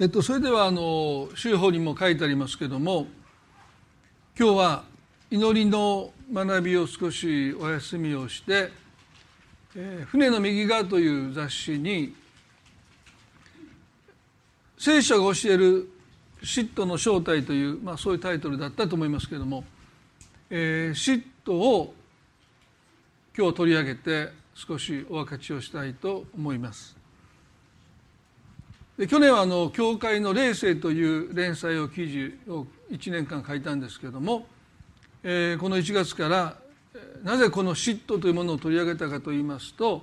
えっと、それではあの週報にも書いてありますけども今日は祈りの学びを少しお休みをして「えー、船の右側」という雑誌に聖書が教える嫉妬の正体という、まあ、そういうタイトルだったと思いますけれども、えー、嫉妬を今日取り上げて少しお分かちをしたいと思います。で去年はあの教会の霊性という連載を記事を1年間書いたんですけども、えー、この1月からなぜこの嫉妬というものを取り上げたかといいますと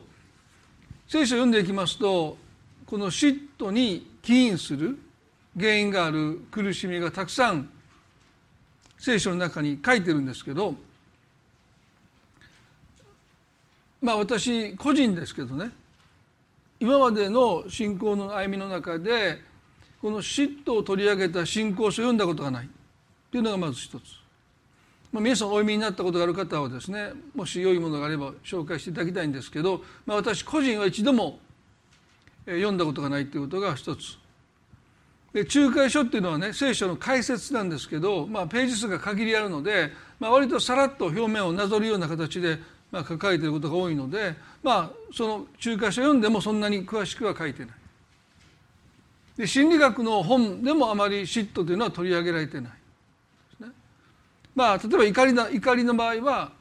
聖書を読んでいきますとこの嫉妬に起因する原因がある苦しみがたくさん聖書の中に書いてるんですけどまあ私個人ですけどね今までの信仰の歩みの中でこの嫉妬を取り上げた信仰書を読んだことがない。というのがまず一つ、まあ、皆さんお読みになったことがある方はですねもし良いものがあれば紹介していただきたいんですけど、まあ、私個人は一度も読んだことがないということが一つ。で仲介書っていうのはね聖書の解説なんですけど、まあ、ページ数が限りあるので、まあ、割とさらっと表面をなぞるような形でまあ、書かれていることが多いので、まあ、その中華書読んでもそんなに詳しくは書いてない。で心理学の本でもあまり嫉妬というのは取り上げられてないですね。まあ例えば怒りの怒りの場合は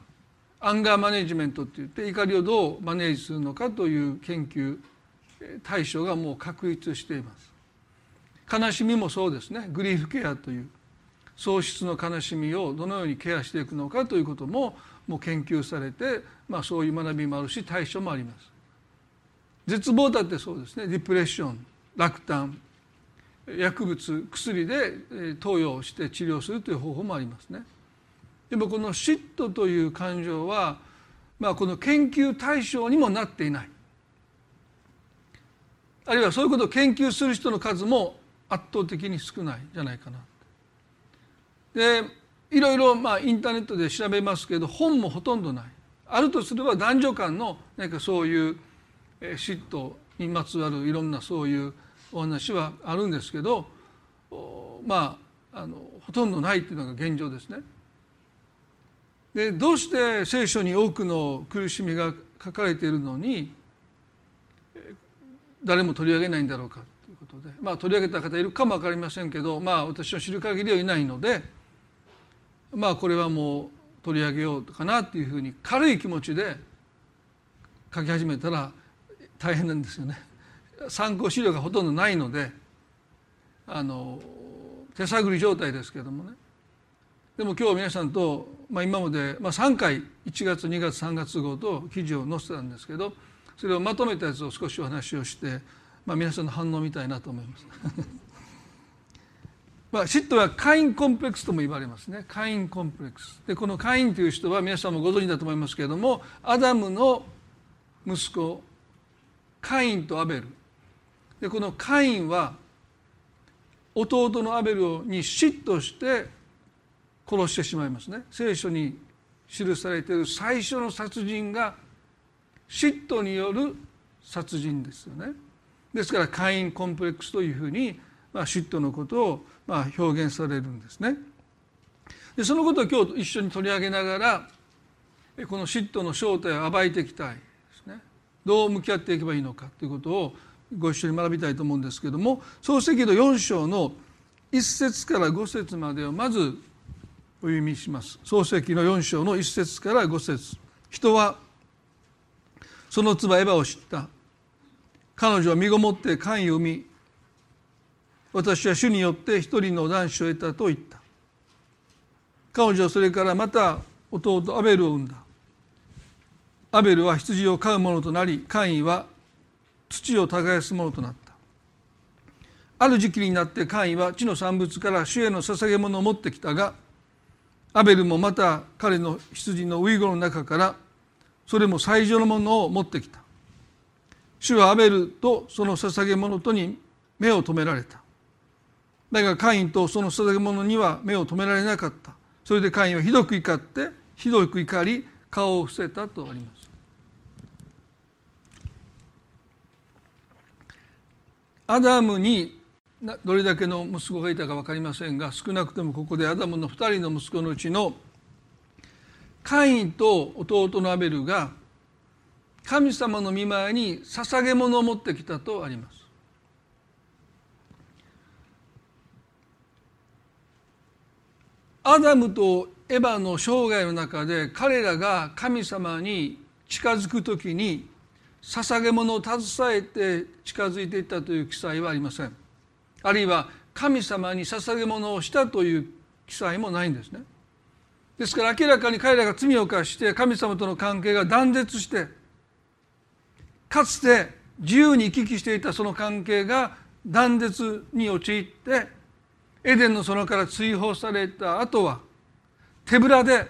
アンガーマネジメントって言って怒りをどうマネージするのかという研究対象がもう確立しています。悲しみもそうですねグリーフケアという喪失の悲しみをどのようにケアしていくのかということももう研究されて、まあ、そういう学びもあるし対処もあります。絶望だってそうですね。ディプレッション落胆薬物薬で投与して治療するという方法もありますね。でもこの嫉妬という感情は、まあ、この研究対象にもなっていない。あるいはそういうことを研究する人の数も圧倒的に少ないんじゃないかな。でいろいろまあインターネットで調べますけど本もほとんどないあるとすれば男女間の何かそういう嫉妬にまつわるいろんなそういうお話はあるんですけどまああのほとんどないっていうのが現状ですね。でどうして聖書に多くの苦しみが書かれているのに誰も取り上げないんだろうかということでまあ取り上げた方いるかも分かりませんけどまあ私の知る限りはいないのでまあこれはもう取り上げようかなっていうふうに軽い気持ちで書き始めたら大変なんですよね。参考資料がほとんどないのであの手探り状態ですけどもねでも今日皆さんと、まあ、今まで、まあ、3回1月2月3月号と記事を載せたんですけどそれをまとめたやつを少しお話をして、まあ、皆さんの反応みたいなと思います。まあ、嫉妬はカインコンプレックスとも言われますね。カインコンプレックス。でこのカインという人は皆さんもご存知だと思いますけれどもアダムの息子カインとアベル。でこのカインは弟のアベルに嫉妬して殺してしまいますね。聖書に記されている最初の殺人が嫉妬による殺人ですよね。ですからカインコンプレックスというふうに、まあ、嫉妬のことをまあ、表現されるんですね。でそのことを今日一緒に取り上げながらこの嫉妬の正体を暴いていきたいですね。どう向き合っていけばいいのかということをご一緒に学びたいと思うんですけども創世記の4章の1節から5節までをまずお読みします。創世記の4章の1節から5節人はその唾エヴァを知った彼女は身ごもって官位を生み私は主によって一人の男子を得たと言った。彼女はそれからまた弟アベルを産んだ。アベルは羊を飼う者となりカインは土を耕す者となった。ある時期になってカインは地の産物から主への捧げ物を持ってきたがアベルもまた彼の羊のウイゴの中からそれも最上のものを持ってきた。主はアベルとその捧げ物とに目を留められた。だがカインとその捧げ物には目を留められなかったそれでカインはひどく怒ってひどく怒り顔を伏せたとありますアダムにどれだけの息子がいたか分かりませんが少なくともここでアダムの2人の息子のうちのカインと弟のアベルが神様の御前に捧げ物を持ってきたとあります。アダムとエヴァの生涯の中で彼らが神様に近づくときに捧げ物を携えて近づいていったという記載はありません。あるいは神様に捧げ物をしたという記載もないんですね。ですから明らかに彼らが罪を犯して神様との関係が断絶してかつて自由に行き来していたその関係が断絶に陥ってエデンの園から追放された後は手ぶらで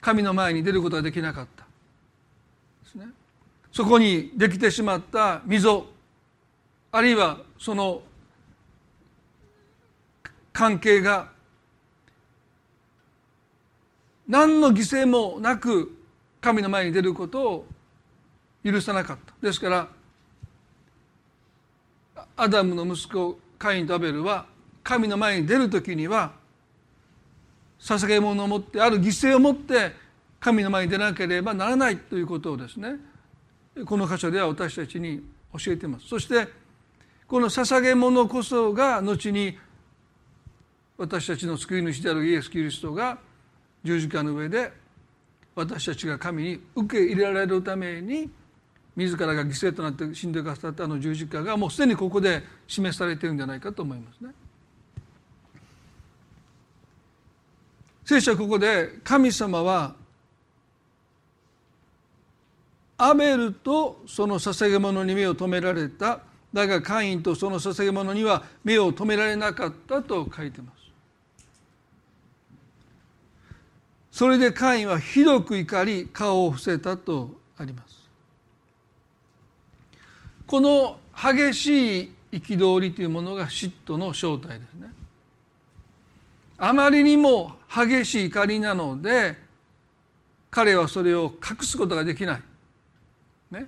神の前に出ることができなかった。ですね。そこにできてしまった溝あるいはその関係が何の犠牲もなく神の前に出ることを許さなかった。ですからアダムの息子カインとアベルは神の前に出る時には捧げ物を持ってある犠牲を持って神の前に出なければならないということをですねこの箇所では私たちに教えていますそしてこの捧げ物こそが後に私たちの救い主であるイエス・キリストが十字架の上で私たちが神に受け入れられるために自らが犠牲となって死んでくださったあの十字架がもうすでにここで示されているんじゃないかと思いますね。聖書はここで神様はアベルとその捧げ物に目を留められただがカインとその捧げ物には目を留められなかったと書いてます。それでカインはひどく怒り顔を伏せたとあります。この激しい憤りというものが嫉妬の正体ですね。あまりにも激しい怒りなので彼はそれを隠すことができない。ね、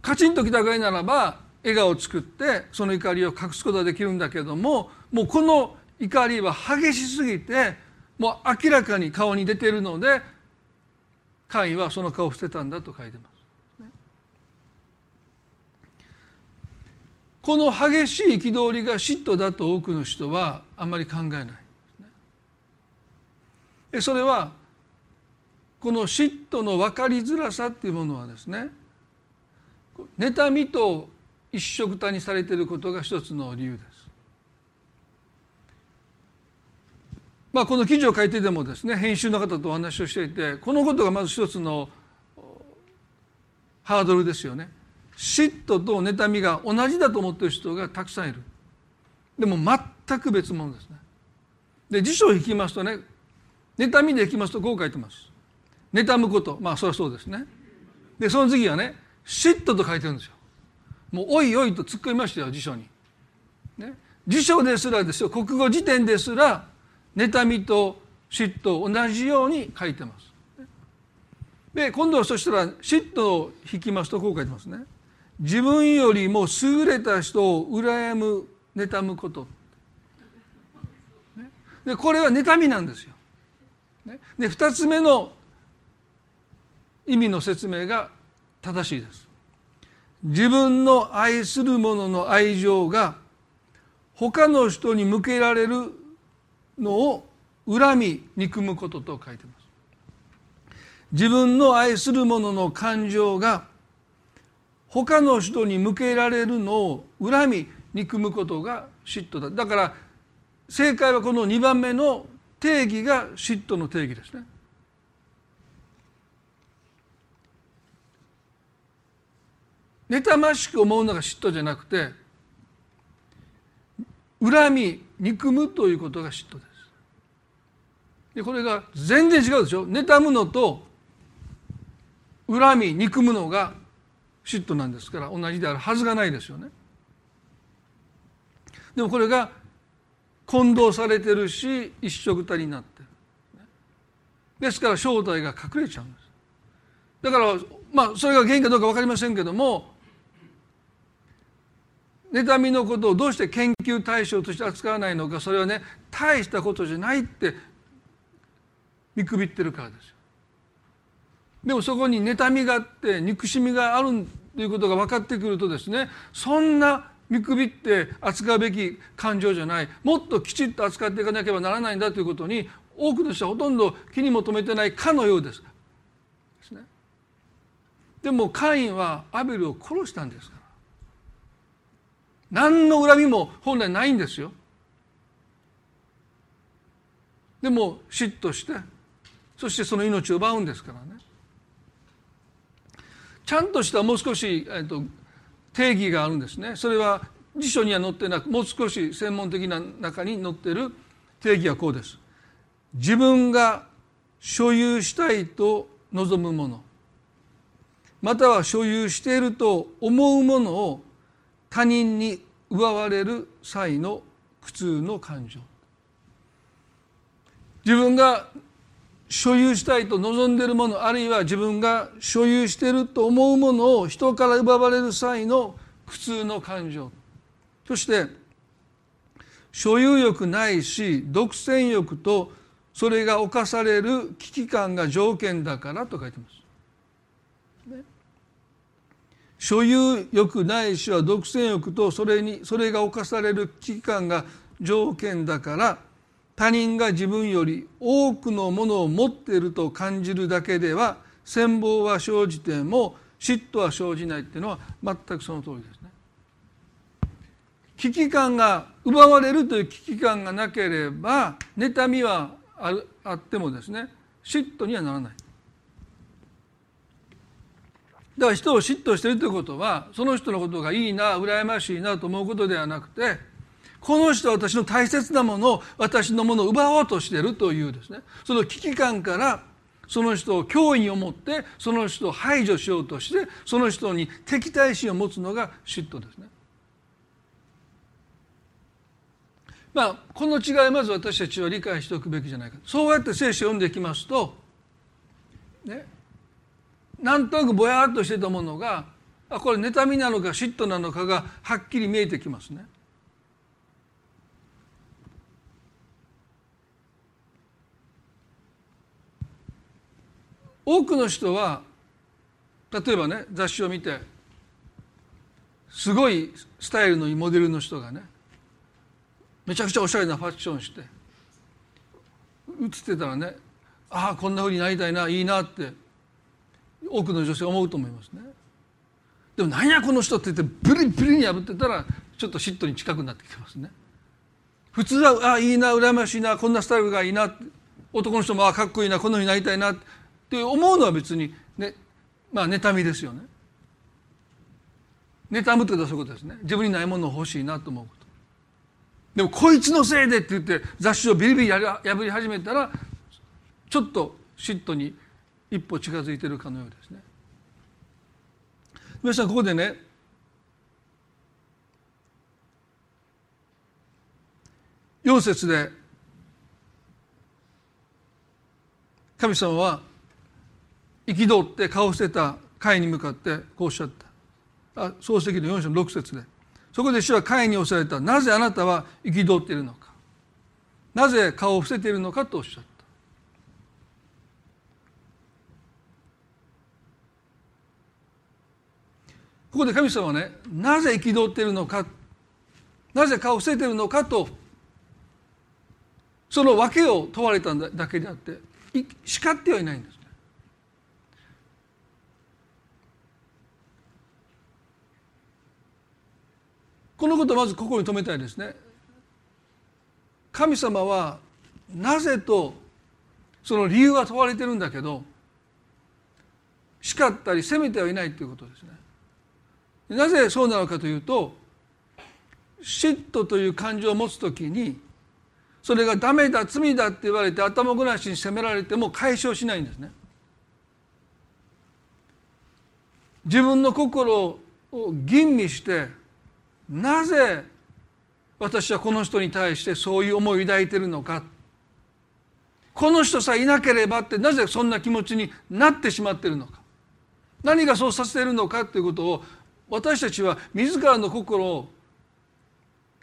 カチンときたぐらいならば笑顔を作ってその怒りを隠すことができるんだけどももうこの怒りは激しすぎてもう明らかに顔に出ているのでカイはその顔を捨てたんだと書いてます。この激しい憤りが嫉妬だと多くの人はあんまり考えない。それはこの嫉妬の分かりづらさっていうものはですね妬みと一緒くたにされていることが一つの理由です。まあ、この記事を書いてでもですね編集の方とお話をしていてこのことがまず一つのハードルですよね。嫉妬と妬みが同じだと思ってる人がたくさんいる。でも全く別物ですね。で辞書を引きますとね妬みで引きますとこう書いてます。妬むこと。まあそりゃそうですね。でその次はね嫉妬と書いてるんですよ。もうおいおいと突っ込みましたよ辞書に、ね、辞書ですらですよ国語辞典ですら妬みと嫉妬同じように書いてます。で今度はそしたら嫉妬を引きますとこう書いてますね。自分よりも優れた人を羨む妬むこと、でこれは妬みなんですよ。で2つ目の意味の説明が正しいです。自分の愛する者の愛情が他の人に向けられるのを恨み憎むことと書いてます。自分の愛する者の感情が他の人に向けられるのを恨み憎むことが嫉妬だだから正解はこの2番目の定義が嫉妬の定義ですね。妬ましく思うのが嫉妬じゃなくて恨み憎むということが嫉妬です。でこれが全然違うでしょ妬むのと恨み憎むのが嫉妬なんですから同じであるはずがないですよね。でもこれが混同されてるし一緒くたになってる。ですから正体が隠れちゃうんです。だからまあそれが原因かどうか分かりませんけども妬みのことをどうして研究対象として扱わないのかそれはね大したことじゃないって見くびってるからですよ。でもそこに妬みがあって憎しみがあるということが分かってくるとですねそんな見くびって扱うべき感情じゃないもっときちっと扱っていかなければならないんだということに多くの人はほとんど気にも留めてないかのようです。ですね、でもカインはアベルを殺したんですから。何の恨みも本来ないんですよ。でも嫉妬してそしてその命を奪うんですからね。ちゃんとしたもう少し、えっと、定義があるんですね。それは辞書には載ってなくもう少し専門的な中に載ってる定義はこうです。自分が所有したいと望むものまたは所有していると思うものを他人に奪われる際の苦痛の感情自分が所有したいと望んでいるものあるいは自分が所有していると思うものを人から奪われる際の苦痛の感情そして所有欲ないし独占欲とそれが侵される危機感が条件だからと書いてます。所有欲ないしは独占欲とそれにそれが侵される危機感が条件だから他人が自分より多くのものを持っていると感じるだけでは羨望は生じても嫉妬は生じないっていうのは全くその通りですね。危機感が奪われるという危機感がなければ妬みはあってもですね嫉妬にはならない。だから人を嫉妬しているということはその人のことがいいな羨ましいなと思うことではなくてこの人は私の大切なものを私のものを奪おうとしているというですねその危機感からその人を脅威に思ってその人を排除しようとしてその人に敵対心を持つのが嫉妬ですね。まあこの違いまず私たちは理解しておくべきじゃないかそうやって聖書を読んでいきますとねなんとなくぼやっとしてたものがあこれ妬みなのか嫉妬なのかがはっきり見えてきますね。多くの人は例えばね雑誌を見てすごいスタイルのいいモデルの人がねめちゃくちゃおしゃれなファッションして写ってたらねああこんなふうになりたいないいなって多くの女性思うと思いますね。でも何やこの人って言ってブリブリに破ってたらちょっと嫉妬に近くなってきてますね。普通はああいいな羨ましいなこんなスタイルがいいな男の人もああかっこいいなこんなふうになりたいなって思うのは別にねまあ妬みですよね。妬むってそういうことですね。自分にないものを欲しいなと思うこと。でもこいつのせいでって言って雑誌をビリビリ破り始めたらちょっと嫉妬に一歩近づいてるかのようですね。皆さんここでね4節で神様は憤って顔を捨てた会に向かってこうおっしゃった。あ漱石の4章の6節で。そこで主は会に押された。なぜあなたは憤っているのか。なぜ顔を伏せているのかとおっしゃった。ここで神様はねなぜ憤っているのか。なぜ顔を伏せているのかとその訳を問われただけであって叱ってはいないんですね。このことをまず心に留めたいですね。神様はなぜとその理由は問われてるんだけど叱ったり責めてはいないということですね。なぜそうなのかというと嫉妬という感情を持つ時にそれがダメだ罪だって言われて頭ごなしに責められても解消しないんですね。自分の心を吟味してなぜ私はこの人に対してそういう思いを抱いているのかこの人さえいなければってなぜそんな気持ちになってしまっているのか何がそうさせてるのかということを私たちは自らの心を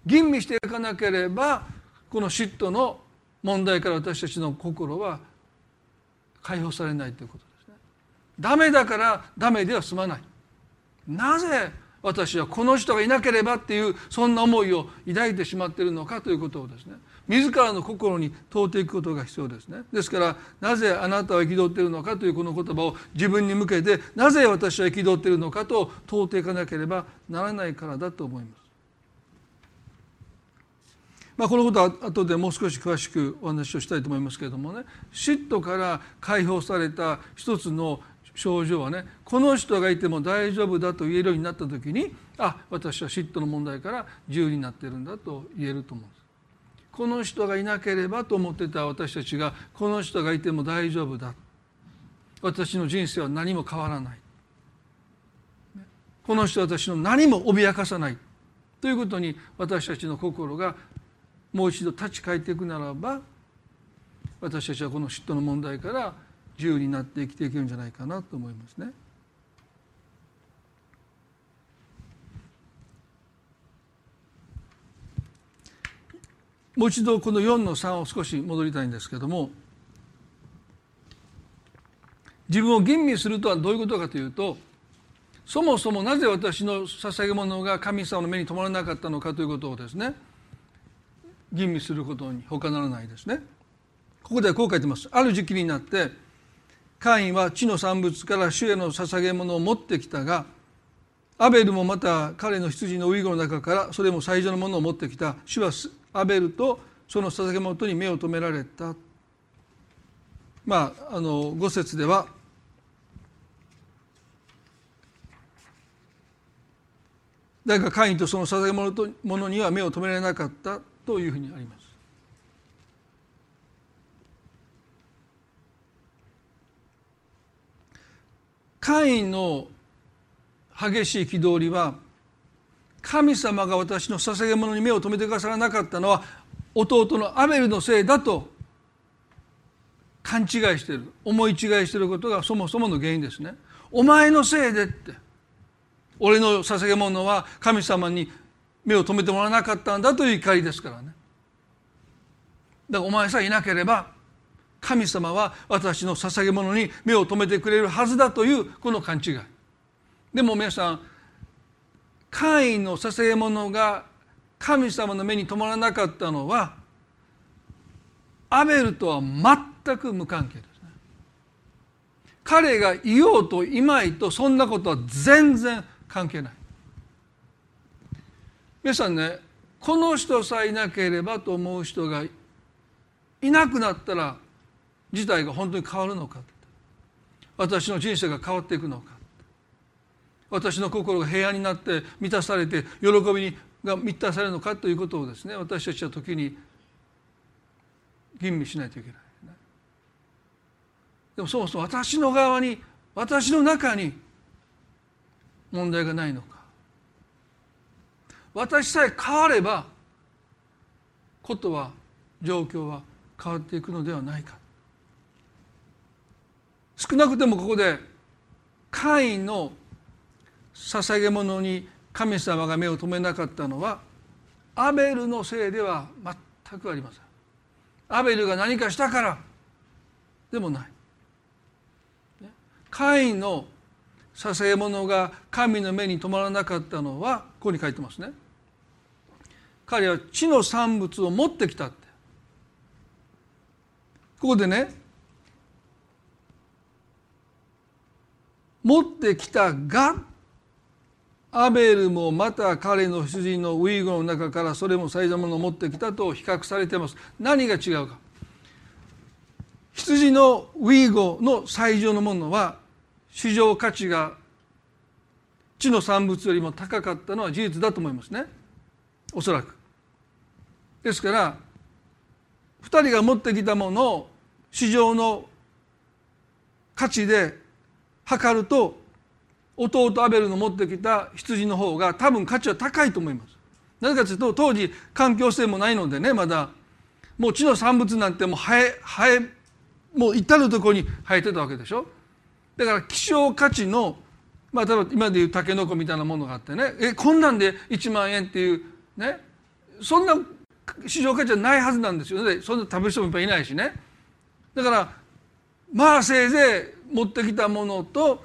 吟味していかなければこの嫉妬の問題から私たちの心は解放されないということですね。ダメだからダメでは済まない。なぜ私はこの人がいなければっていうそんな思いを抱いてしまっているのかということをですね自らの心に問うていくことが必要ですねですからなぜあなたは憤っているのかというこの言葉を自分に向けてなぜ私は憤っているのかと問うていかなければならないからだと思います。まあ、このことは後でもう少し詳しくお話をしたいと思いますけれどもね嫉妬から解放された一つの症状はねこの人がいても大丈夫だと言えるようになった時にあ私は嫉妬の問題から自由になってるんだと言えると思うんです。この人がいなければと思ってた私たちがこの人がいても大丈夫だ。私の人生は何も変わらない。この人は私の何も脅かさない。ということに私たちの心がもう一度立ち返っていくならば私たちはこの嫉妬の問題から自由になって生きていけるんじゃないかなと思いますね。もう一度この4の3を少し戻りたいんですけども自分を吟味するとはどういうことかというとそもそもなぜ私の捧げ物が神様の目に留まらなかったのかということをですね吟味することに他ならないですね。ここではこう書いてます。ある時期になってカインは地の産物から主への捧げ物を持ってきたがアベルもまた彼の羊のウイゴの中からそれも最初のものを持ってきた主はアベルとその捧げ物に目を留められたまああの五節ではだがカインとその捧げ物とものには目を留められなかったというふうにあります。カインの激しい憤りは神様が私の捧げ物に目を留めてくださらなかったのは弟のアベルのせいだと勘違いしてる思い違いしてることがそもそもの原因ですね。お前のせいでって俺の捧げ物は神様に目を留めてもらわなかったんだという怒りですからね。だからお前さえいなければ神様は私の捧げ物に目を留めてくれるはずだというこの勘違い。でも皆さん会員の捧げ物が神様の目に留まらなかったのはアベルとは全く無関係ですね。彼がいようといまいとそんなことは全然関係ない。皆さんねこの人さえいなければと思う人がいなくなったら自体が本当に変わるのか。私の人生が変わっていくのか。私の心が平安になって満たされて喜びにが満たされるのかということをですね私たちは時に吟味しないといけない、でもそもそも私の側に私の中に問題がないのか。私さえ変わればことは状況は変わっていくのではないか。少なくともここで会員の捧げ物に神様が目を留めなかったのはアベルのせいでは全くありません。アベルが何かしたからでもない。会員の捧げ物が神の目に留まらなかったのはここに書いてますね。彼は地の産物を持ってきたって。ここでね持ってきたがアベルもまた彼の羊のウイグの中からそれも最初のものを持ってきたと比較されています。何が違うか。羊のウィーゴの最上のものは市場価値が地の産物よりも高かったのは事実だと思いますね。おそらく。ですから2人が持ってきたものを市場の価値で測ると弟アベルの持ってきた羊の方が多分価値は高いと思います。なぜかというと当時環境性もないのでねまだもう地の産物なんてもう生え生えもう至る所に生えてたわけでしょ。だから希少価値のまあ例えば今でいうタケノコみたいなものがあってねえこんなんで1万円っていうねそんな市場価値はないはずなんですよねそんな食べる人もいっぱいいないしねだからまあせいぜい持ってきたものと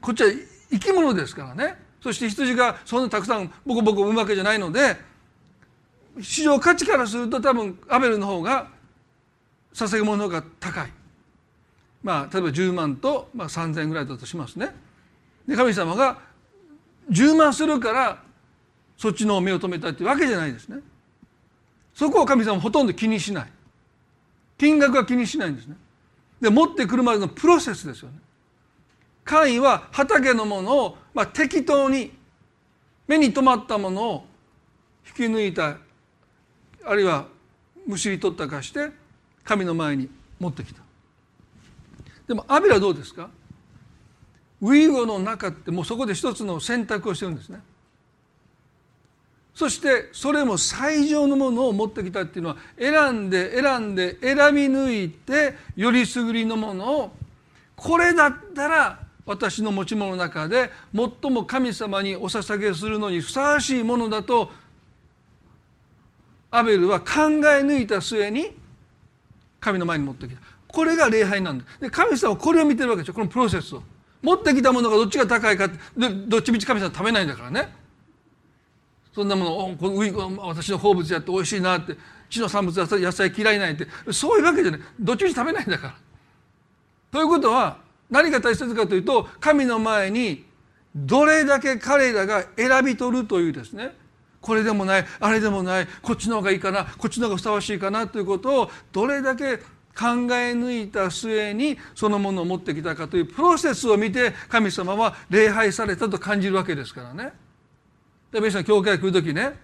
こっちは生き物ですからねそして羊がそんなたくさんボコボコ産むわけじゃないので市場価値からすると多分アベルの方が捧げ物の方が高いまあ例えば10万と、まあ、3,000円ぐらいだとしますね。で神様が10万するからそっちの目を留めたっていうわけじゃないですね。そこを神様ほとんど気にしない金額は気にしないんですね。で持ってくるまでのプロセスですよね。会員は畑のものを、まあ、適当に目に留まったものを引き抜いたあるいはむしり取ったかして神の前に持ってきた。でもアビラどうですか？ウイゴの中ってもうそこで一つの選択をしてるんですね。そしてそれも最上のものを持ってきたっていうのは選んで選んで選び抜いてよりすぐりのものを。これだったら私の持ち物の中で最も神様にお捧げするのにふさわしいものだとアベルは考え抜いた末に神の前に持ってきた。これが礼拝なんだ。で神様はこれを見てるわけですよ。このプロセスを。持ってきたものがどっちが高いかって。でどっちみち神様食べないんだからね。そんなものをこの私の好物やって美味しいなって地の産物野菜嫌いないってそういうわけじゃない。どっちみち食べないんだから。ということは何が大切かというと神の前にどれだけ彼らが選び取るというですね。これでもないあれでもないこっちの方がいいかなこっちの方がふさわしいかなということをどれだけ考え抜いた末にそのものを持ってきたかというプロセスを見て神様は礼拝されたと感じるわけですからね。で皆さん教会来る時ね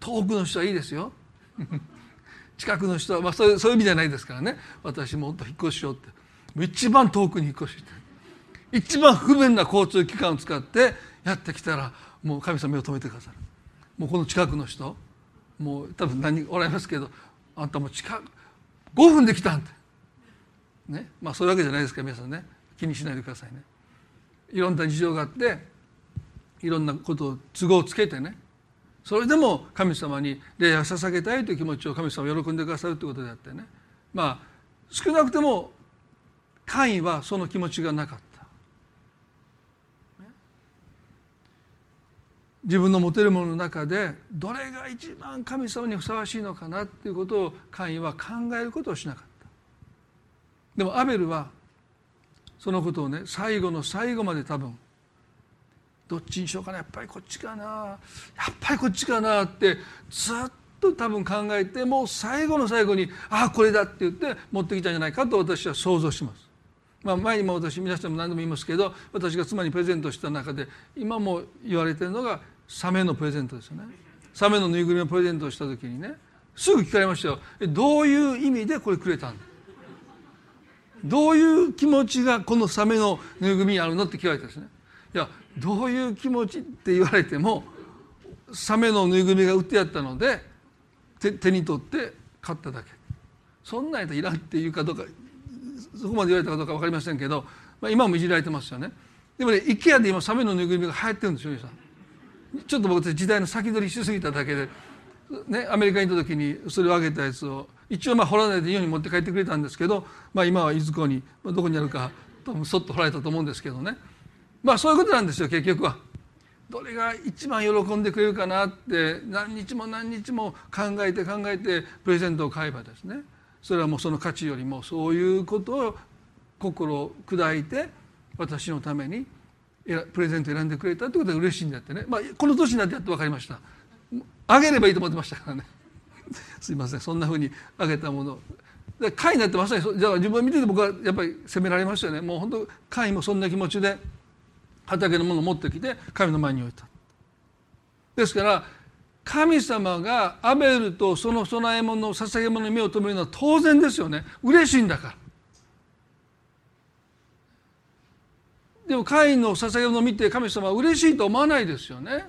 遠くの人はいいですよ。近くの人は、まあ、そういうそういう意味じゃないですからね。私もっと引っ越ししようって。一番遠くに引っ越して。一番不便な交通機関を使ってやってきたらもう神様目を止めてくださる。もうこの近くの人。もう多分何おられますけどあんたも近く5分で来たんてね。まあそういうわけじゃないですから皆さんね。気にしないでくださいね。いろんな事情があっていろんなことを都合をつけてね。それでも神様に礼を捧げたいという気持ちを神様は喜んでくださるということであってね。まあ少なくてもカインはその気持ちがなかった。自分の持てるものの中でどれが一番神様にふさわしいのかなっていうことをカインは考えることをしなかった。でもアベルはそのことをね最後の最後まで多分どっちにしようかなやっぱりこっちかなやっぱりこっちかなってずっと多分考えてもう最後の最後にああこれだって言って持ってきたんじゃないかと私は想像します。まあ、前にも私皆さんも何度も言いますけど私が妻にプレゼントした中で今も言われてるのがサメのプレゼントですよね。サメのぬいぐるみをプレゼントした時にねすぐ聞かれましたよ。どういう意味でこれくれたんだ？どういう気持ちがこのサメのぬいぐるみにあるのって聞かれたんですね。いやどういう気持ちって言われてもサメのぬいぐるみが売ってやったので手に取って買っただけ。そんなんやったらいらんっていうかどうかそこまで言われたかどうか分かりませんけど、まあ、今もいじられてますよね。でもね IKEA で今サメのぬいぐるみが流行ってるんですよさん。ちょっと僕時代の先取りしすぎただけで、ね、アメリカに行った時にそれをあげたやつを一応まあ掘らないで日本に持って帰ってくれたんですけど、まあ、今はいずこにまあどこにあるか多分そっと掘られたと思うんですけどね。まあそういうことなんですよ結局は。どれが一番喜んでくれるかなって何日も何日も考えて考えてプレゼントを買えばですね。それはもうその価値よりもそういうことを心を砕いて私のためにプレゼント選んでくれたってことは嬉しいんだってね、まあ、この年になってやっと分かりました。あげればいいと思ってましたからね。すいません。そんなふうにあげたもの会になってまさにじゃあ自分を見てて僕はやっぱり責められましたよね。もう本当会もそんな気持ちで。畑のものを持ってきて神の前に置いたですから神様がアベルとその供え物捧げ物に目を留めるのは当然ですよね嬉しいんだからでもカインの捧げ物を見て神様は嬉しいと思わないですよね。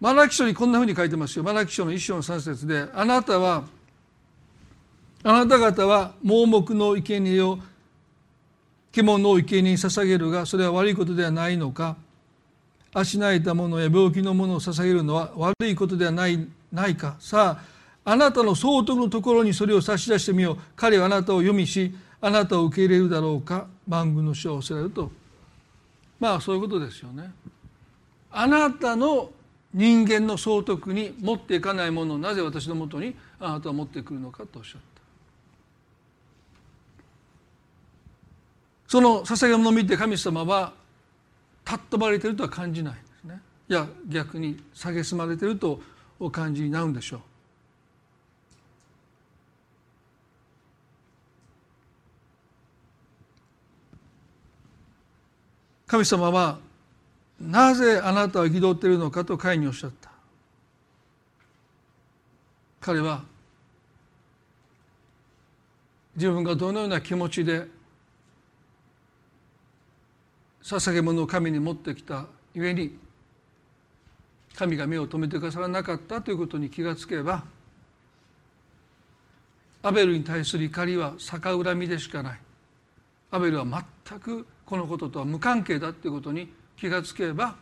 マラキ書にこんなふうに書いてますよ。マラキ書の一章の三節であなたはあなた方は盲目の生贄を獣を生贄に捧げるがそれは悪いことではないのか足なえた者や病気の者を捧げるのは悪いことではないないかさああなたの総督のところにそれを差し出してみよう彼はあなたを読みしあなたを受け入れるだろうか万軍の主はおせられるとまあそういうことですよね。あなたの人間の総督に持っていかないものをなぜ私のもとにあなたは持ってくるのかとおっしゃった。その捧げ物を見て神様は尊ばれているとは感じないんですね。いや逆に蔑まれているとお感じになるんでしょう。神様はなぜあなたは憤っているのかと会におっしゃった彼は自分がどのような気持ちで捧げ物を神に持ってきたゆえに神が目を留めてくださらなかったということに気がつけばアベルに対する怒りは逆恨みでしかない。アベルは全くこのこととは無関係だということに気がつけば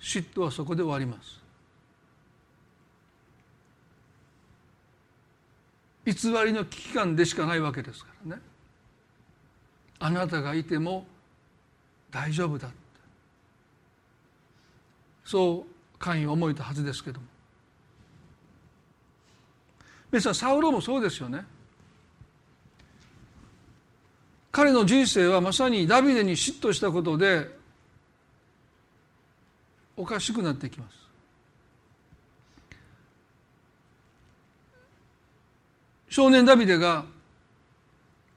嫉妬はそこで終わります。偽りの危機感でしかないわけですからね。あなたがいても大丈夫だ。そう会員は思えたはずですけども。皆さんサウロもそうですよね。彼の人生はまさにダビデに嫉妬したことでおかしくなってきます。少年ダビデが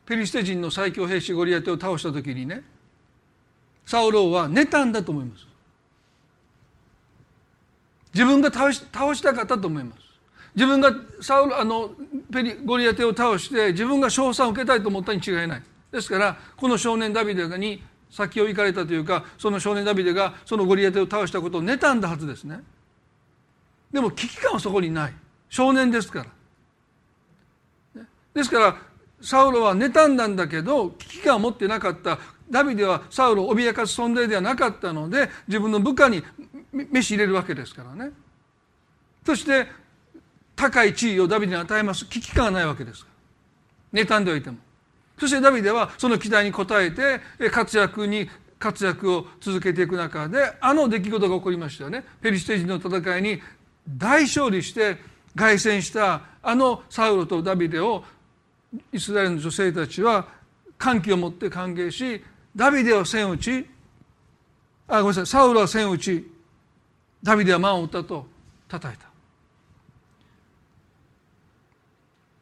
ペリシテ人の最強兵士ゴリアテを倒した時にねサウロは妬んだと思います。自分が倒し倒したかったと思います。自分がサウルあのペリゴリアテを倒して自分が賞賛を受けたいと思ったに違いない。ですからこの少年ダビデに先を行かれたというかその少年ダビデがそのゴリアテを倒したことを妬んだはずですね。でも危機感はそこにない。少年ですから。ですからサウロは妬んだんだけど危機感を持ってなかった。ダビデはサウロを脅かす存在ではなかったので自分の部下に飯入れるわけですからね。そして高い地位をダビデに与えます。危機感がないわけですから。妬んでおいても。そしてダビデはその期待に応えて活躍に活躍を続けていく中であの出来事が起こりましたよね。ペリシテ人の戦いに大勝利して凱旋したあのサウロとダビデをイスラエルの女性たちは歓喜を持って歓迎しダビデは千打ち。あごめんなさい。サウロは千打ち。ダビデは万を打ったと叩いた。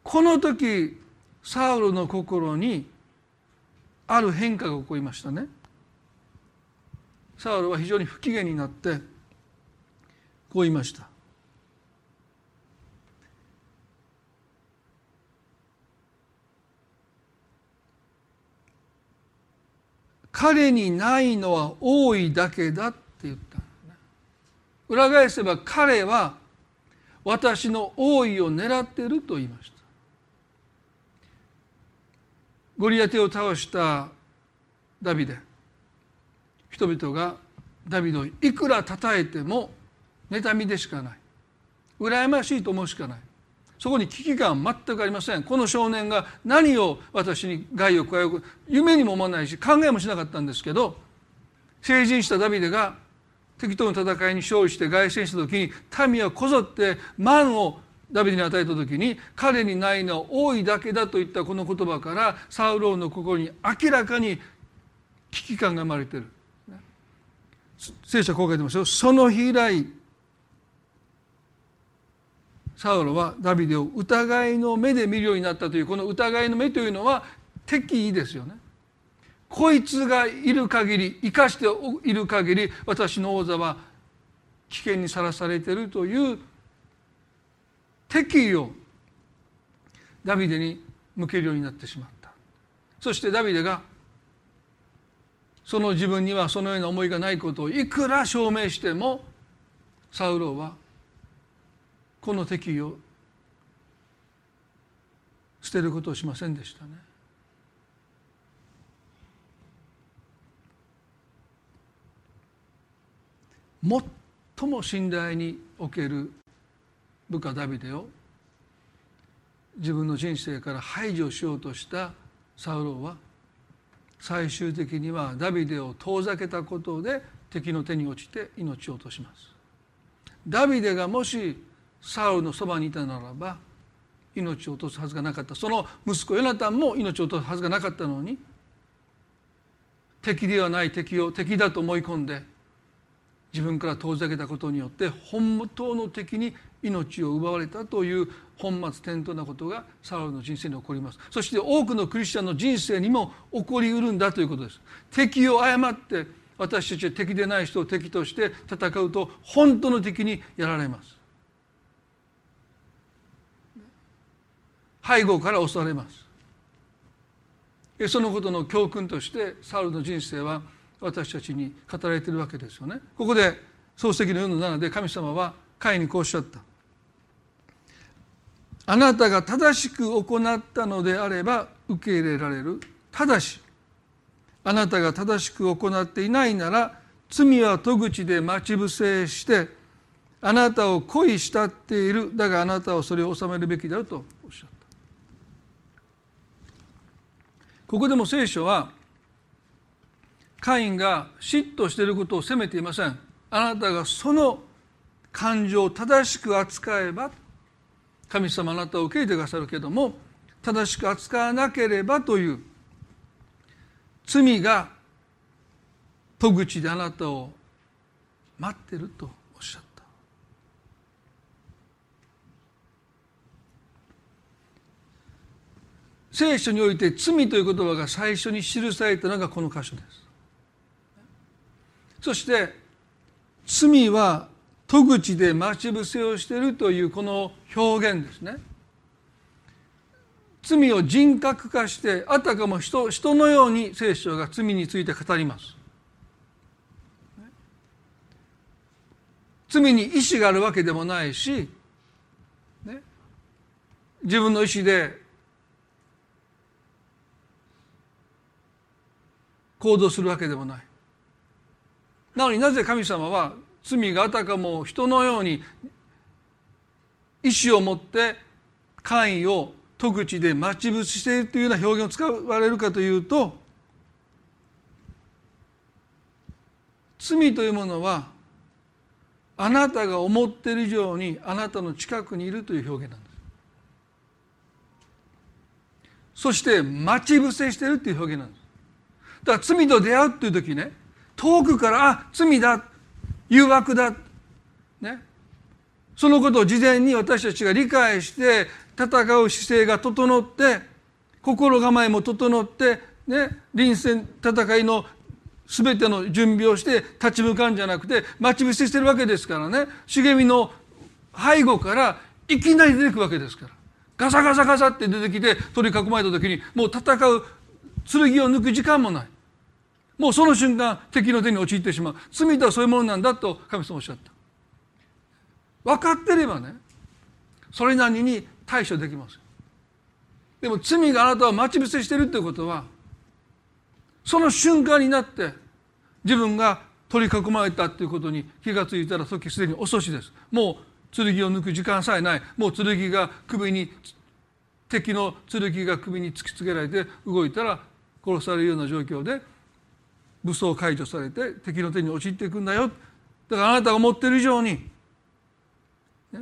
この時サウルの心にある変化が起こりましたね。サウルは非常に不機嫌になってこう言いました。彼にないのは多いだけだって言った裏返せば彼は私の王位を狙っていると言いました。ゴリアテを倒したダビデ。人々がダビデをいくら称えても妬みでしかない。羨ましいと思うしかない。そこに危機感全くありません。この少年が何を私に害を加えよう夢にも思わないし考えもしなかったんですけど成人したダビデが敵との戦いに勝利して凱旋した時に民はこぞって万をダビデに与えた時に彼にないのは多いだけだといったこの言葉からサウローの心に明らかに危機感が生まれてる。聖書はこう書いてますよ。その日以来サウロはダビデを疑いの目で見るようになったというこの疑いの目というのは敵意ですよね。こいつがいる限り生かしている限り私の王座は危険にさらされているという敵意をダビデに向けるようになってしまった。そしてダビデがその自分にはそのような思いがないことをいくら証明してもサウロはこの敵意を捨てることをしませんでしたね。最も信頼における部下ダビデを自分の人生から排除しようとしたサウローは最終的にはダビデを遠ざけたことで敵の手に落ちて命を落としますダビデがもしサウルのそばにいたならば命を落とすはずがなかった。その息子ヨナタンも命を落とすはずがなかったのに敵ではない敵を敵だと思い込んで自分から遠ざけたことによって本当の敵に命を奪われたという本末転倒なことがサウルの人生に起こります。そして多くのクリスチャンの人生にも起こりうるんだということです。敵を誤って私たちは敵でない人を敵として戦うと本当の敵にやられます。背後から襲われます。そのことの教訓としてサウルの人生は私たちに語られているわけですよね。ここで漱石の4の7で神様は会にこうおっしゃった。あなたが正しく行ったのであれば受け入れられる。ただしあなたが正しく行っていないなら罪は戸口で待ち伏せしてあなたを恋したっている。だがあなたはそれを収めるべきだとおっしゃったここでも聖書はカインが嫉妬していることを責めていません。あなたがその感情を正しく扱えば神様あなたを受け入れてくださるけども正しく扱わなければという罪が戸口であなたを待ってるとおっしゃった聖書において罪という言葉が最初に記されたのがこの箇所です。そして罪は戸口で待ち伏せをしているというこの表現ですね。罪を人格化してあたかも人人のように聖書が罪について語ります。罪に意志があるわけでもないし、ね、自分の意志で行動するわけでもない。なのになぜ神様は罪があたかも人のように意志を持って官位を戸口で待ち伏せしているというような表現を使われるかというと罪というものはあなたが思っている以上にあなたの近くにいるという表現なんです。そして待ち伏せしているという表現なんです。だから罪と出会うという時ね遠くからあ罪だ誘惑だ、ね、そのことを事前に私たちが理解して戦う姿勢が整って心構えも整って、ね、臨戦戦いの全ての準備をして立ち向かうんじゃなくて待ち伏せしてるわけですからね。茂みの背後からいきなり出てくわけですから。ガサガサガサって出てきて取り囲まれた時にもう戦う剣を抜く時間もない。もうその瞬間敵の手に陥ってしまう。罪とはそういうものなんだと神様おっしゃった。分かってればねそれなりに対処できます。でも罪があなたは待ち伏せしてるってことはその瞬間になって自分が取り囲まれたっていうことに気が付いたら時すでに遅しです。もう剣を抜く時間さえない。もう剣が首に敵の剣が首に突きつけられて動いたら殺されるような状況で武装解除されて敵の手に陥っていくんだよ。だからあなたが思っている以上に、ね、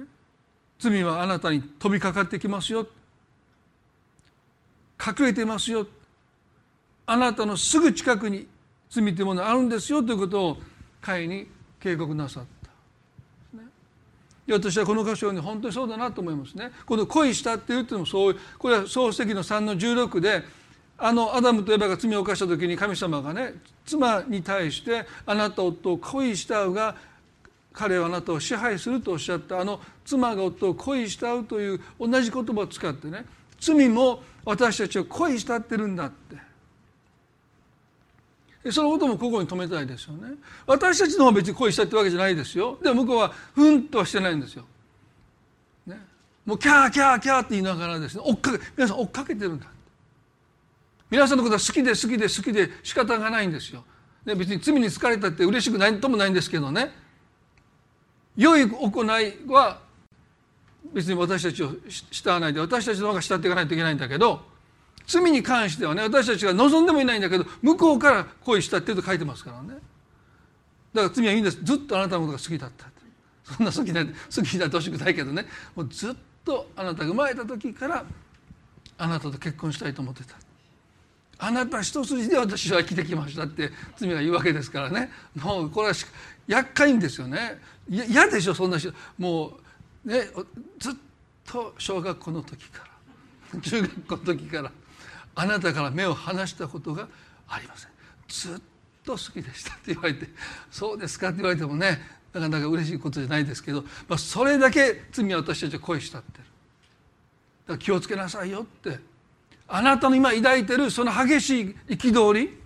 罪はあなたに飛びかかってきますよ。隠れてますよ。あなたのすぐ近くに罪というものがあるんですよ。ということを会に警告なさった。ね、私はこの箇所に本当にそうだなと思いますね。この恋したっていうっていうのもそうこれは漱石の3の16であのアダムとエバが罪を犯した時に神様がね妻に対してあなた夫を恋したうが彼はあなたを支配するとおっしゃった。あの妻が夫を恋したうという同じ言葉を使ってね罪も私たちを恋したってるんだって。そのこともここに止めたいですよね。私たちの方は別に恋したってわけじゃないですよ。でも向こうはふんとはしてないんですよ、ね、もうキャーキャーキャーって言いながらですね追っかけ皆さん追っかけてるんだ皆さんのことは好きで好きで好きで仕方がないんですよ。で別に罪に疲れたって嬉しくないともないんですけどね。良い行いは別に私たちを慕わないで私たちの方が慕っていかないといけないんだけど罪に関してはね私たちが望んでもいないんだけど向こうから恋したってと書いてますからね。だから罪はいいんです。ずっとあなたのことが好きだったそんな好きな好きになってほしくないけどね。もうずっとあなたが生まれた時からあなたと結婚したいと思ってた。あなた一筋で私は生きてきましたって罪が言うわけですからね。もうこれは厄介んですよね。嫌でしょそんな人。もうねずっと小学校の時から 中学校の時からあなたから目を離したことがありません。ずっと好きでしたって言われてそうですかって言われてもねなかなか嬉しいことじゃないですけど、まあ、それだけ罪は私たちは恋したって。だから気をつけなさいよってあなたの今抱いてるその激しい憤り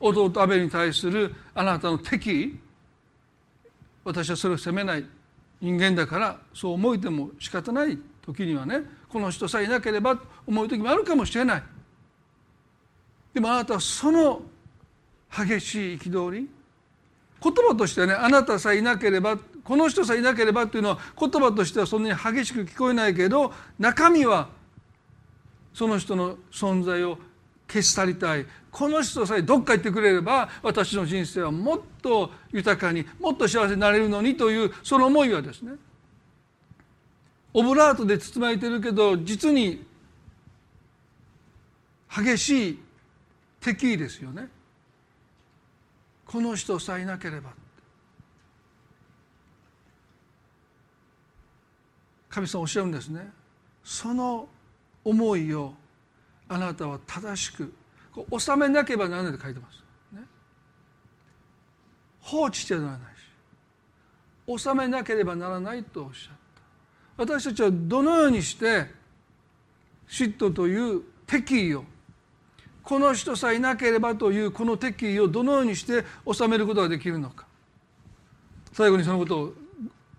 弟アベルに対するあなたの敵意私はそれを責めない。人間だからそう思いても仕方ない。時にはねこの人さえいなければと思う時もあるかもしれない。でもあなたはその激しい憤り言葉としてねあなたさえいなければこの人さえいなければっていうのは言葉としてはそんなに激しく聞こえないけど中身はその人の存在を消し去りたい。この人さえどっか行ってくれれば私の人生はもっと豊かにもっと幸せになれるのにというその思いはですねオブラートで包まれてるけど実に激しい敵意ですよね。この人さえいなければ。神様おっしゃるんですね。その思いをあなたは正しく収めなければならないと書いてます、ね、放置してはならないし収めなければならないとおっしゃった。私たちはどのようにして嫉妬という敵意をこの人さえいなければというこの敵意をどのようにして収めることができるのか。最後にそのことを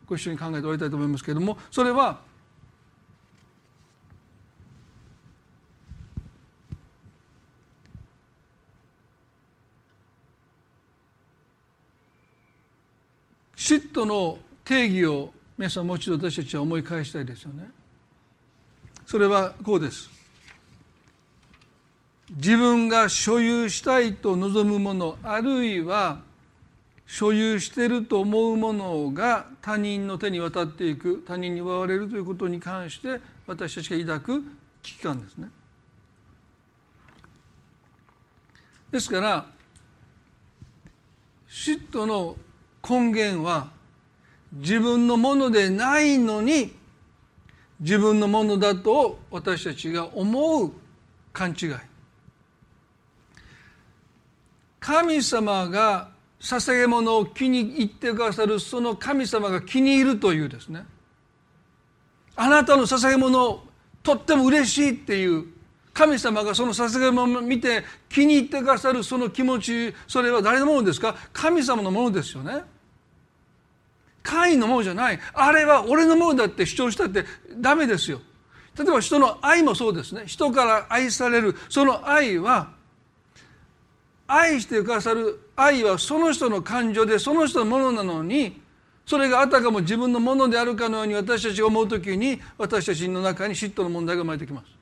ご一緒に考えて終わりたいと思いますけれどもそれは嫉妬の定義を皆さんもう一度私たちは思い返したいですよね。それはこうです。自分が所有したいと望むものあるいは所有していると思うものが他人の手に渡っていく他人に奪われるということに関して私たちが抱く危機感ですね。ですから嫉妬の根源は自分のものでないのに自分のものだと私たちが思う勘違い。神様が捧げ物を気に入ってくださるその神様が気に入るというですね。あなたの捧げ物をとっても嬉しいっていう神様がその捧げ物を見て気に入ってくださるその気持ちそれは誰のものですか？神様のものですよね。会員のものじゃない。あれは俺のものだって主張したってダメですよ。例えば人の愛もそうですね。人から愛されるその愛は愛してくださる愛はその人の感情でその人のものなのにそれがあたかも自分のものであるかのように私たちが思う時に私たちの中に嫉妬の問題が生まれてきます。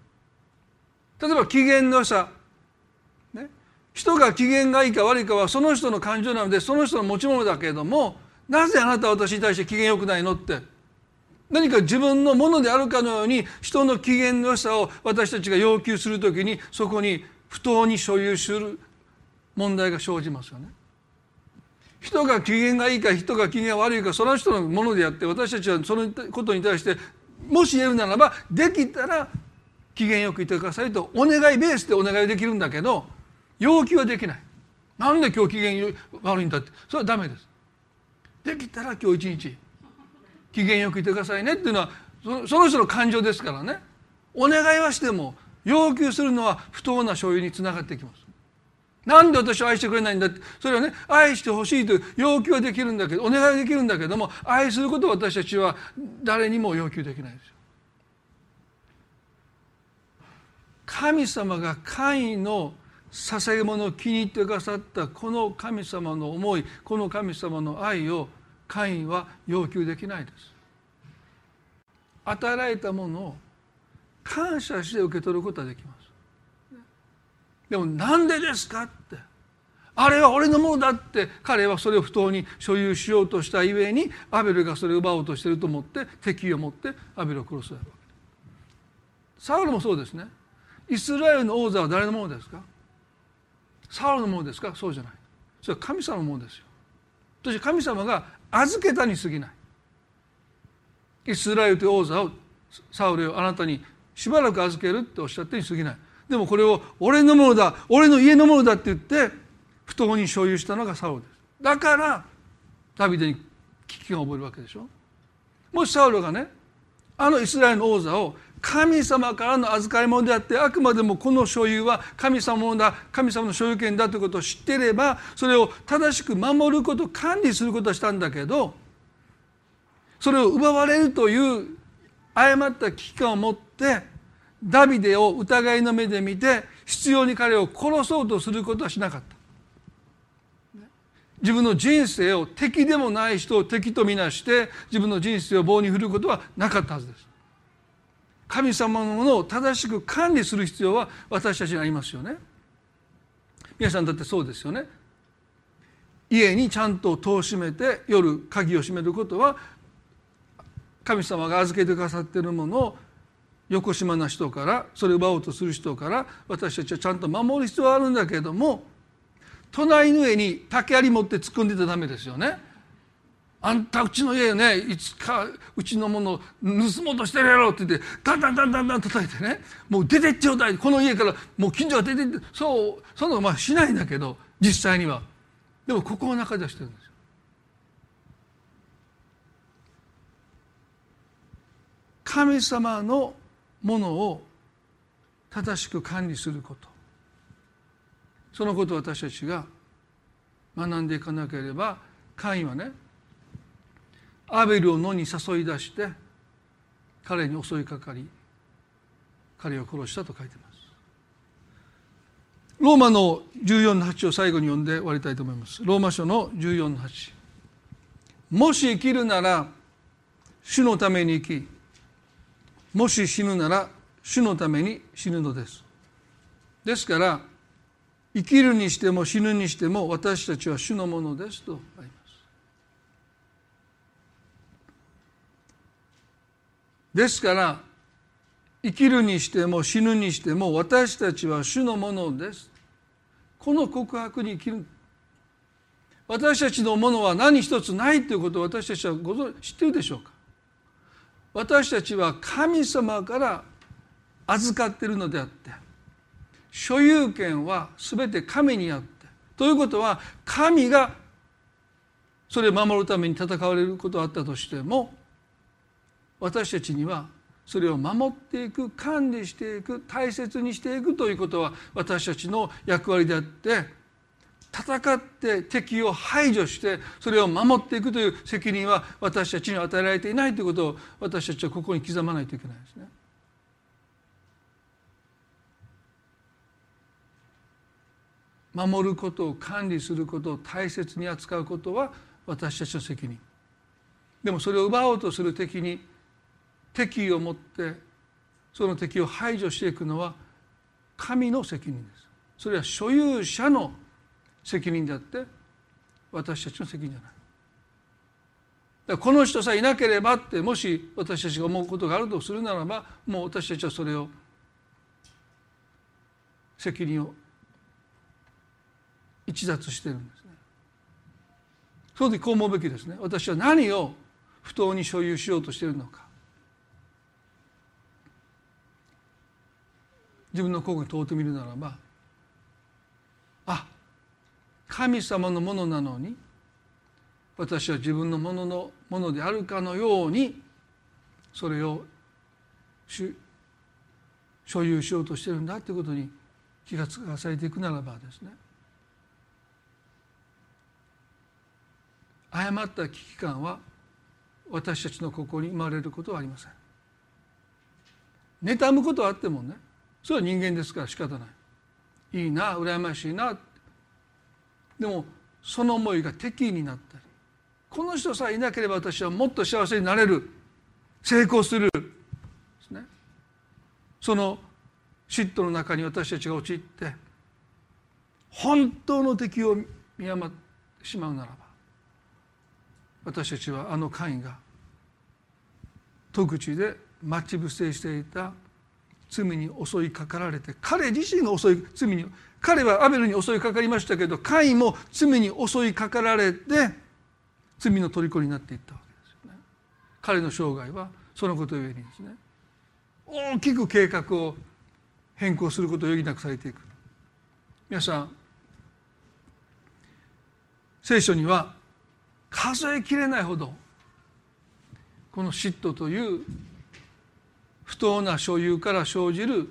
例えば機嫌の良さ、ね、人が機嫌がいいか悪いかはその人の感情なのでその人の持ち物だけれどもなぜあなたは私に対して機嫌よくないのって。何か自分のものであるかのように人の機嫌の良さを私たちが要求する時にそこに不当に所有する問題が生じますよね。人が機嫌がいいか人が機嫌が悪いかその人のものであって私たちはそのことに対してもし言えるならばできたら機嫌よくいてくださいとお願いベースでお願いできるんだけど要求はできない。なんで今日機嫌悪いんだってそれはダメです。できたら今日一日機嫌よくいてくださいねっていうのはその人の感情ですからねお願いはしても要求するのは不当な所有につながってきます。なんで私を愛してくれないんだってそれはね愛してほしいという要求はできるんだけどお願いできるんだけども愛することを私たちは誰にも要求できないですよ。神様が神の捧げ物を気に入ってくださったこの神様の思いこの神様の愛をカインは要求できないです。与えられたものを感謝して受け取ることはできます。でもなんでですかって。あれは俺のものだって。彼はそれを不当に所有しようとしたゆえにアベルがそれを奪おうとしてると思って敵意を持ってアベルを殺すわけ。サウルもそうですね。イスラエルの王座は誰のものですか？サウルのものですか？そうじゃない。それは神様のものですよ。そして神様が預けたに過ぎない。イスラエルという王座をサウルをあなたにしばらく預けるっておっしゃってに過ぎない。でもこれを俺のものだ俺の家のものだって言って不当に所有したのがサウルです。だからダビデに危機が覚えるわけでしょ。もしサウルがねあのイスラエルの王座を神様からの預かり物であってあくまでもこの所有は神様のだ神様の所有権だということを知っていればそれを正しく守ること管理することをしたんだけどそれを奪われるという誤った危機感を持ってダビデを疑いの目で見て必要に彼を殺そうとすることはしなかった。自分の人生を敵でもない人を敵とみなして自分の人生を棒に振ることはなかったはずです。神様のものを正しく管理する必要は私たちにありますよね。皆さんだってそうですよね。家にちゃんと戸を閉めて夜鍵を閉めることは神様が預けてくださっているものを横島な人からそれを奪おうとする人から私たちはちゃんと守る必要はあるんだけれども隣の上に竹槍持って突っ込んでたらダメですよね。あんたうちの家ねいつかうちのもの盗もうとしてるやろって言ってだんだんだんだんだん叩いてね。もう出てっちゃうだい。この家からもう近所が出てってそうそんなのまあしないんだけど実際には。でも心の中ではしてるんですよ。神様のものを正しく管理すること。そのことを私たちが学んでいかなければ会員はねアベルを野に誘い出して彼に襲いかかり彼を殺したと書いてます。ローマの14の8を最後に読んで終わりたいと思います。ローマ書の14の8もし生きるなら主のために生きもし死ぬなら主のために死ぬのです。ですから生きるにしても死ぬにしても私たちは主のものですとありますですから生きるにしても死ぬにしても私たちは主のものです。この告白に生きる。私たちのものは何一つないということを私たちはご存知ってるでしょうか。私たちは神様から預かってるのであって所有権は全て神にあってということは神がそれを守るために戦われることがあったとしても私たちにはそれを守っていく管理していく大切にしていくということは私たちの役割であって戦って敵を排除してそれを守っていくという責任は私たちに与えられていないということを私たちはここに刻まないといけないですね。守ることを管理することを大切に扱うことは私たちの責任でもそれを奪おうとする敵に敵意を持ってその敵を排除していくのは神の責任です。それは所有者の責任であって私たちの責任じゃない。だこの人さえいなければってもし私たちが思うことがあるとするならばもう私たちはそれを責任を逸脱してるんですね。その時こう思うべきですね。私は何を不当に所有しようとしているのか。自分の心に問うてみるならばあ神様のものなのに私は自分のもののものであるかのようにそれを所有しようとしてるんだということに気がつかされていくならばですね誤った危機感は私たちの心に生まれることはありません。妬むことはあってもねそれは人間ですから仕方ない。いいな羨ましいな。でもその思いが敵意になったりこの人さえいなければ私はもっと幸せになれる。成功する。すね。その嫉妬の中に私たちが陥って本当の敵を見余ってしまうならば私たちはあの会員が戸口で待ち伏せしていた罪に襲いかかられて彼自身が襲い罪に彼はアベルに襲いかかりましたけどカインも罪に襲いかかられて罪の虜になっていったわけですよね。彼の生涯はそのことゆえにですね大きく計画を変更することを余儀なくされていく皆さん聖書には数えきれないほどこの嫉妬という不当な所有から生じる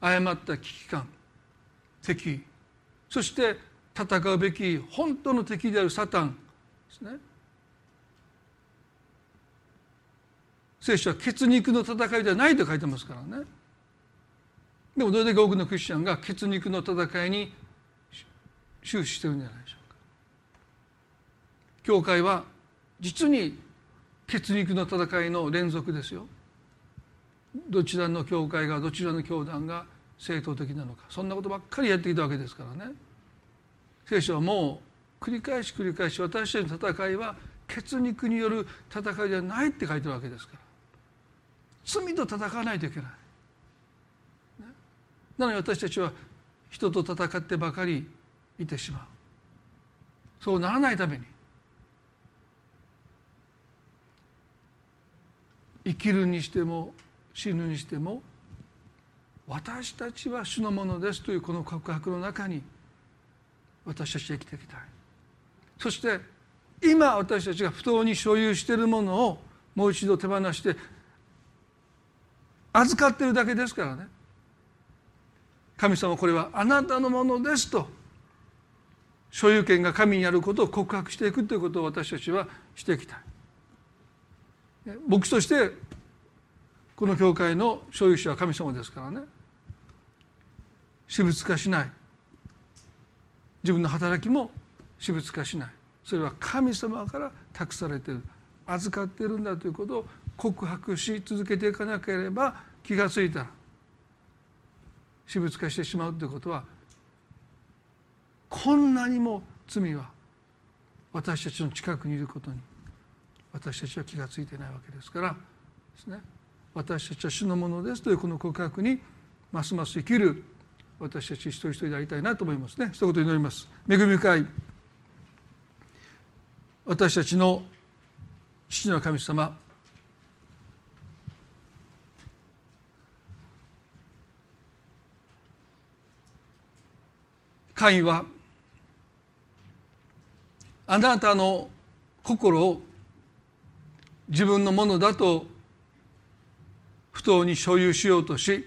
誤った危機感敵。そして戦うべき本当の敵であるサタンですね。聖書は血肉の戦いではないと書いてますからね。でもどれだけ多くのクリスチャンが血肉の戦いに終始してるんじゃないでしょうか。教会は実に血肉の戦いの連続ですよ。どちらの教会がどちらの教団が正当的なのか。そんなことばっかりやってきたわけですからね。聖書はもう繰り返し繰り返し私たちの戦いは血肉による戦いではないって書いてるわけですから。罪と戦わないといけない、なのに私たちは人と戦ってばかりいてしまう。そうならないために。生きるにしても死ぬにしても私たちは主のものですというこの告白の中に私たちは生きていきたい。そして今私たちが不当に所有しているものをもう一度手放して預かってるだけですからね。神様これはあなたのものですと所有権が神にあることを告白していくということを私たちはしていきたい。牧師としてこの教会の所有者は神様ですからね。私物化しない。自分の働きも私物化しない。それは神様から託されてる。預かっているんだということを告白し続けていかなければ気が付いたら私物化してしまうということはこんなにも罪は私たちの近くにいることに私たちは気が付いてないわけですから。ですね。私たちは主のものですというこの告白にますます生きる私たち一人一人でありたいなと思いますね。一言祈ります。恵み深い私たちの父の神様。神はあなたの心を自分のものだと不当に所有しようとし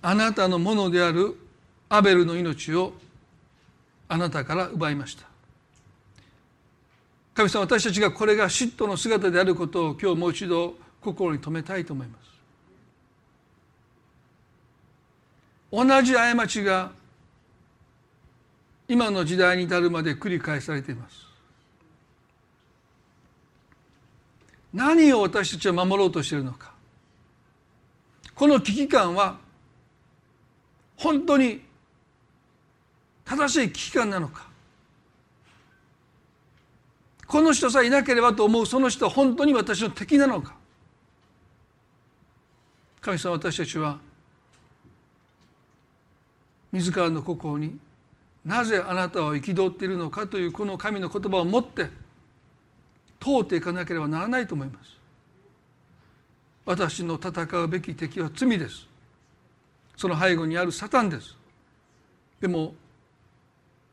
あなたのものであるアベルの命をあなたから奪いました。神様私たちがこれが嫉妬の姿であることを今日もう一度心に留めたいと思います。同じ過ちが今の時代に至るまで繰り返されています。何を私たちは守ろうとしているのか。この危機感は本当に正しい危機感なのか。この人さえいなければと思うその人は本当に私の敵なのか。神様私たちは自らの心になぜあなたは憤っているのかというこの神の言葉を持って通っていかなければならないと思います。私の戦うべき敵は罪です。その背後にあるサタンです。でも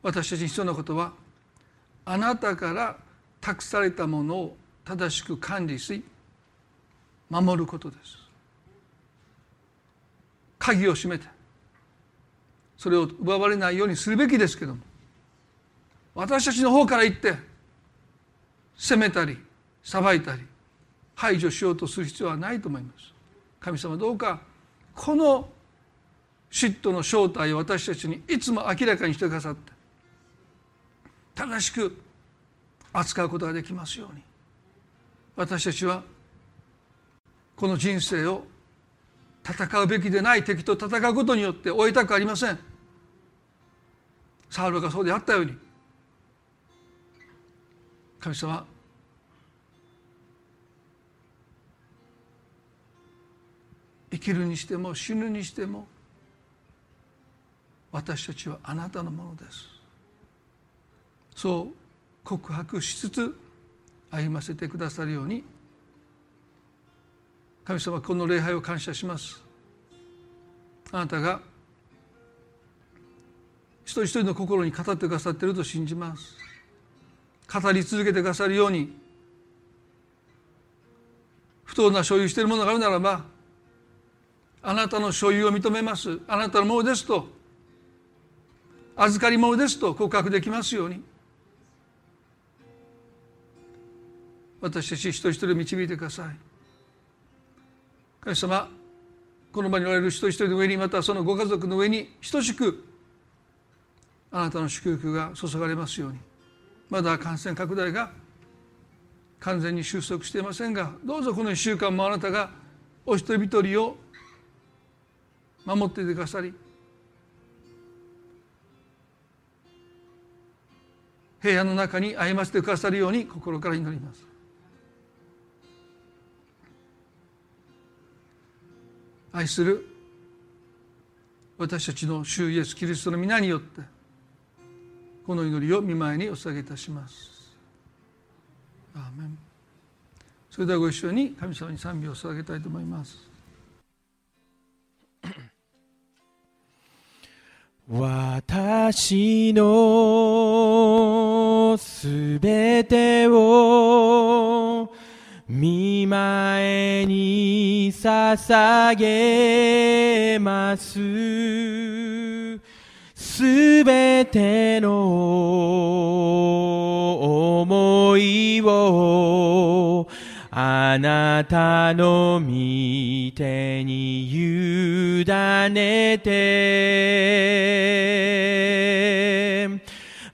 私たちに必要なことはあなたから託されたものを正しく管理し守ることです。鍵を閉めてそれを奪われないようにするべきですけども私たちの方から言って責めたり裁いたり排除しようとする必要はないと思います。神様どうかこの嫉妬の正体を私たちにいつも明らかにしてくださって正しく扱うことができますように。私たちはこの人生を戦うべきでない敵と戦うことによって終えたくありません。サウルがそうであったように。神様生きるにしても死ぬにしても私たちはあなたのものです。そう告白しつつ歩ませてくださるように神様この礼拝を感謝します。あなたが一人一人の心に語ってくださっていると信じます。語り続けてくださるように不当な所有しているものがあるならばあなたの所有を認めます。あなたのものですと。預かり物ですと告白できますように。私たち一人一人導いてください。神様この場におられる一人一人の上にまたそのご家族の上に等しくあなたの祝福が注がれますように。まだ感染拡大が完全に収束していませんがどうぞこの1週間もあなたがお一人一人を守っててくださり平安の中に歩ませてくださるように心から祈ります。愛する私たちの主イエス・キリストの皆によってこの祈りを見舞いにお捧げいたします。アーメンそれではご一緒に神様に賛美を捧げたいと思います。私のすべてを見舞に捧げます。すべての思いをあなたの御手に委ねて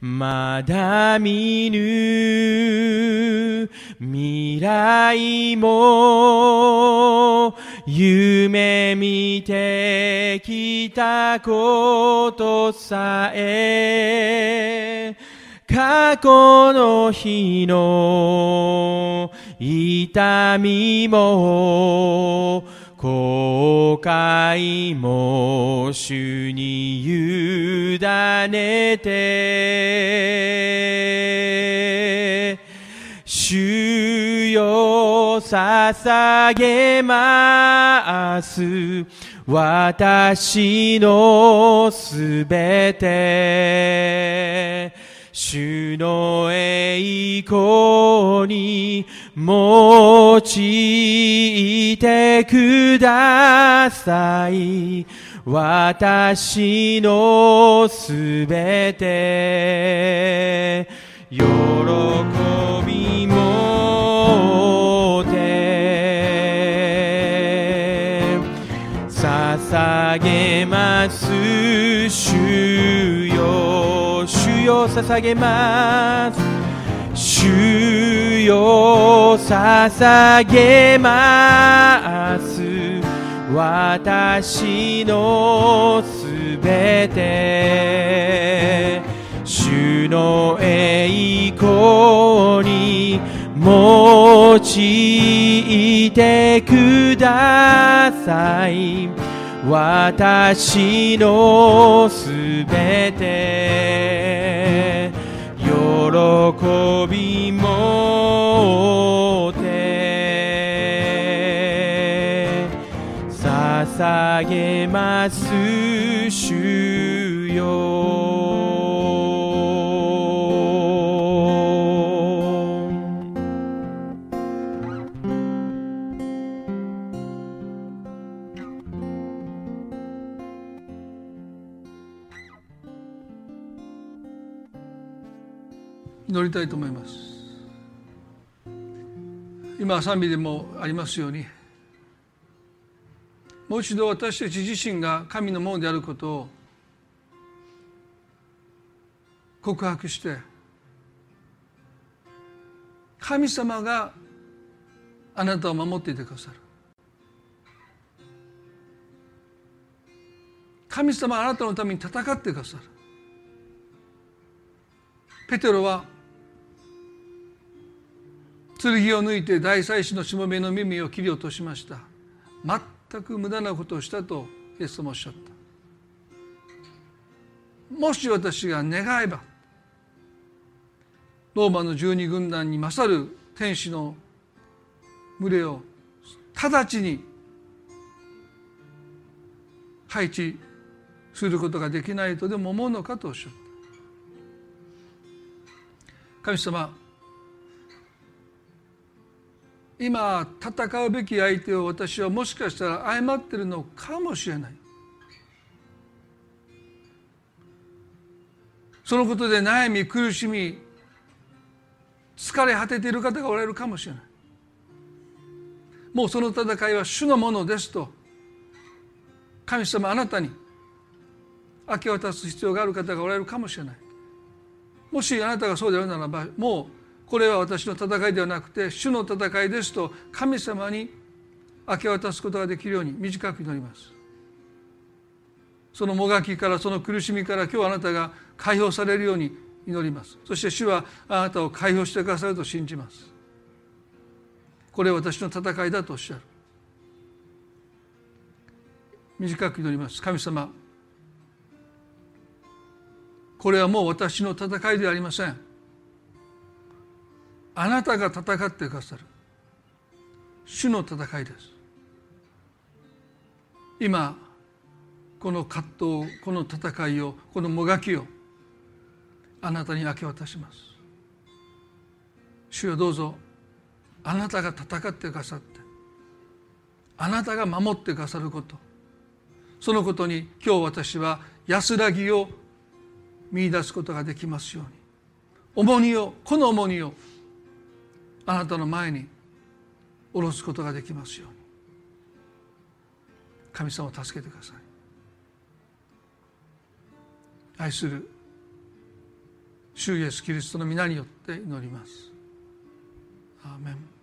まだ見ぬ未来も夢見てきたことさえ過去の日の痛みも後悔も主に委ねて主よ捧げます。私のすべて。主の栄光に用いてください。私のすべて喜びもて捧げますよ捧げます主よ捧げます私のすべて主の栄光に用いてください私のすべて喜びもて捧げます。たいと思います。今賛美でもありますようにもう一度私たち自身が神のものであることを告白して神様があなたを守っていてくださる。神様あなたのために戦ってくださる。ペテロは剣を抜いて大祭司のしもべの耳を切り落としました。全く無駄なことをしたとイエスもおっしゃった。もし私が願えばローマの十二軍団に勝る天使の群れを直ちに配置することができないとでも思うのかとおっしゃった。神様今戦うべき相手を私はもしかしたら誤ってるのかもしれない。そのことで悩み苦しみ疲れ果てている方がおられるかもしれない。もうその戦いは主のものですと神様あなたに明け渡す必要がある方がおられるかもしれない。もしあなたがそうであるならばもうこれは私の戦いではなくて主の戦いですと神様に明け渡すことができるように短く祈ります。そのもがきからその苦しみから今日あなたが解放されるように祈ります。そして主はあなたを解放してくださると信じます。これは私の戦いだとおっしゃる。短く祈ります。神様これはもう私の戦いではありません。あなたが戦ってくださる。主の戦いです。今この葛藤この戦いをこのもがきをあなたに明け渡します。主よどうぞあなたが戦ってくださってあなたが守ってくださること。そのことに今日私は安らぎを見出すことができますように。重荷をこの重荷をあなたの前に下ろすことができますように。神様を助けてください。愛する主イエスキリストの皆によって祈ります。アーメン。